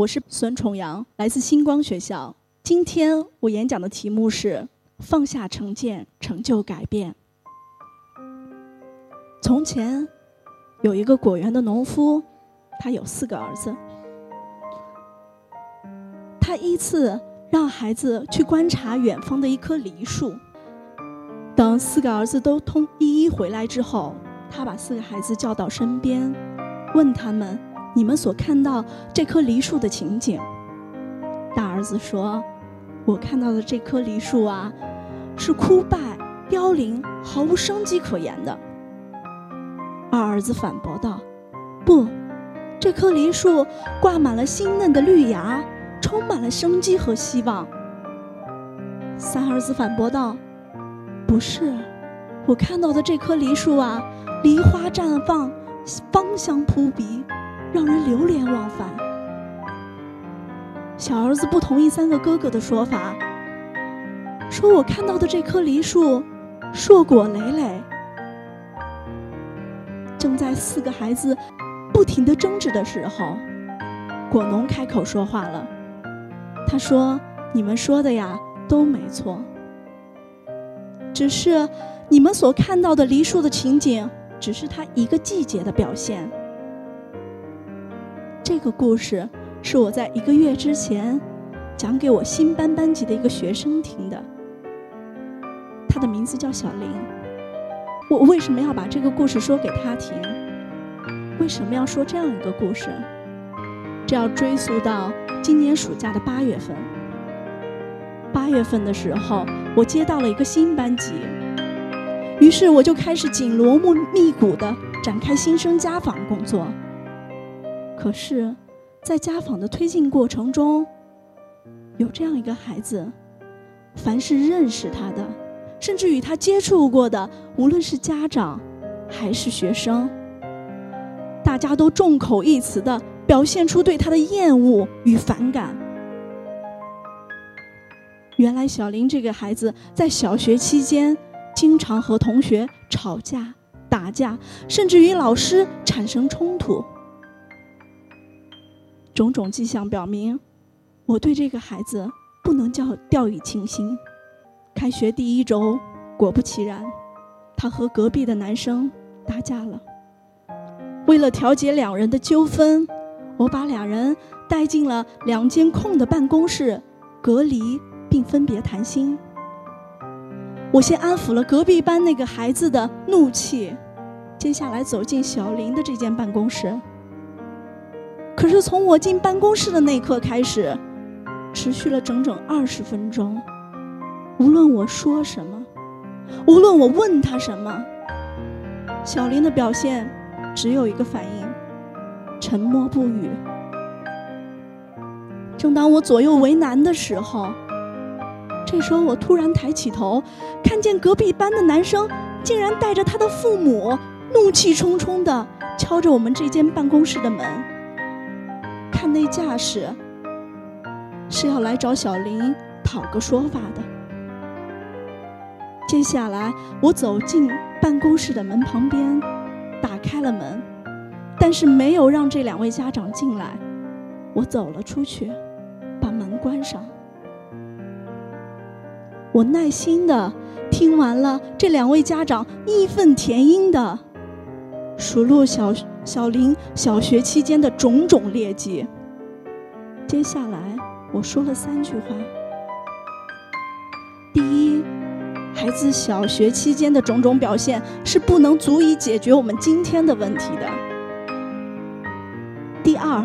我是孙重阳，来自星光学校。今天我演讲的题目是“放下成见，成就改变”。从前有一个果园的农夫，他有四个儿子。他依次让孩子去观察远方的一棵梨树。等四个儿子都通一一回来之后，他把四个孩子叫到身边，问他们。你们所看到这棵梨树的情景，大儿子说：“我看到的这棵梨树啊，是枯败、凋零、毫无生机可言的。”二儿子反驳道：“不，这棵梨树挂满了新嫩的绿芽，充满了生机和希望。”三儿子反驳道：“不是，我看到的这棵梨树啊，梨花绽放，芳香扑鼻。”让人流连忘返。小儿子不同意三个哥哥的说法，说我看到的这棵梨树硕果累累。正在四个孩子不停的争执的时候，果农开口说话了。他说：“你们说的呀都没错，只是你们所看到的梨树的情景，只是它一个季节的表现。”这个故事是我在一个月之前讲给我新班班级的一个学生听的，他的名字叫小林。我为什么要把这个故事说给他听？为什么要说这样一个故事？这要追溯到今年暑假的八月份。八月份的时候，我接到了一个新班级，于是我就开始紧锣密鼓地展开新生家访工作。可是，在家访的推进过程中，有这样一个孩子，凡是认识他的，甚至与他接触过的，无论是家长还是学生，大家都众口一词的表现出对他的厌恶与反感。原来，小林这个孩子在小学期间，经常和同学吵架、打架，甚至与老师产生冲突。种种迹象表明，我对这个孩子不能叫掉以轻心。开学第一周，果不其然，他和隔壁的男生打架了。为了调解两人的纠纷，我把两人带进了两间空的办公室，隔离并分别谈心。我先安抚了隔壁班那个孩子的怒气，接下来走进小林的这间办公室。可是从我进办公室的那一刻开始，持续了整整二十分钟。无论我说什么，无论我问他什么，小林的表现只有一个反应：沉默不语。正当我左右为难的时候，这时候我突然抬起头，看见隔壁班的男生竟然带着他的父母，怒气冲冲地敲着我们这间办公室的门。看那架势，是要来找小林讨个说法的。接下来，我走进办公室的门旁边，打开了门，但是没有让这两位家长进来。我走了出去，把门关上。我耐心的听完了这两位家长义愤填膺的数落小。小林小学期间的种种劣迹。接下来我说了三句话：第一，孩子小学期间的种种表现是不能足以解决我们今天的问题的；第二，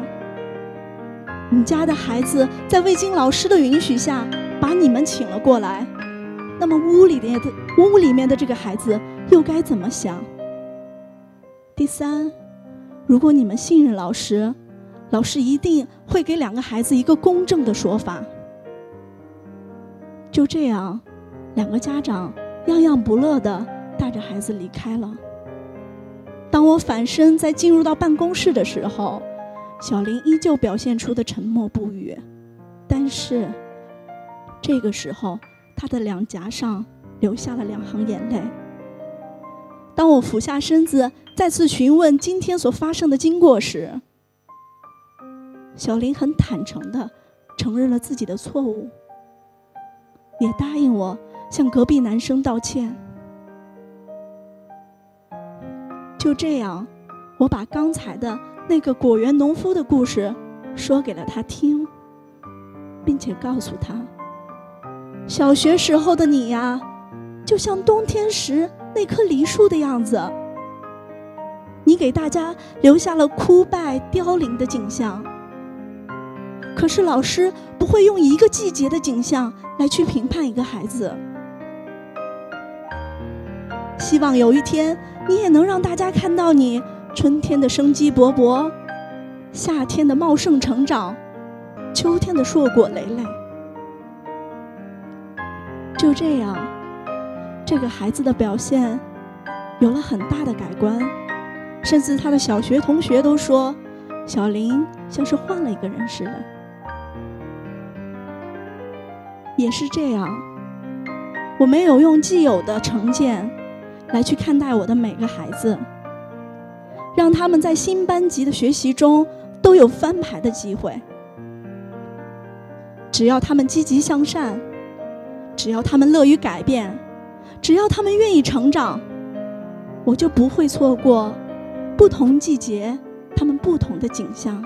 你家的孩子在未经老师的允许下把你们请了过来，那么屋里面的屋里面的这个孩子又该怎么想？第三。如果你们信任老师，老师一定会给两个孩子一个公正的说法。就这样，两个家长样样不乐的带着孩子离开了。当我反身再进入到办公室的时候，小林依旧表现出的沉默不语，但是这个时候，他的两颊上流下了两行眼泪。当我俯下身子。再次询问今天所发生的经过时，小林很坦诚地承认了自己的错误，也答应我向隔壁男生道歉。就这样，我把刚才的那个果园农夫的故事说给了他听，并且告诉他：小学时候的你呀，就像冬天时那棵梨树的样子。你给大家留下了枯败凋零的景象，可是老师不会用一个季节的景象来去评判一个孩子。希望有一天你也能让大家看到你春天的生机勃勃，夏天的茂盛成长，秋天的硕果累累。就这样，这个孩子的表现有了很大的改观。甚至他的小学同学都说，小林像是换了一个人似的。也是这样，我没有用既有的成见来去看待我的每个孩子，让他们在新班级的学习中都有翻牌的机会。只要他们积极向善，只要他们乐于改变，只要他们愿意成长，我就不会错过。不同季节，他们不同的景象。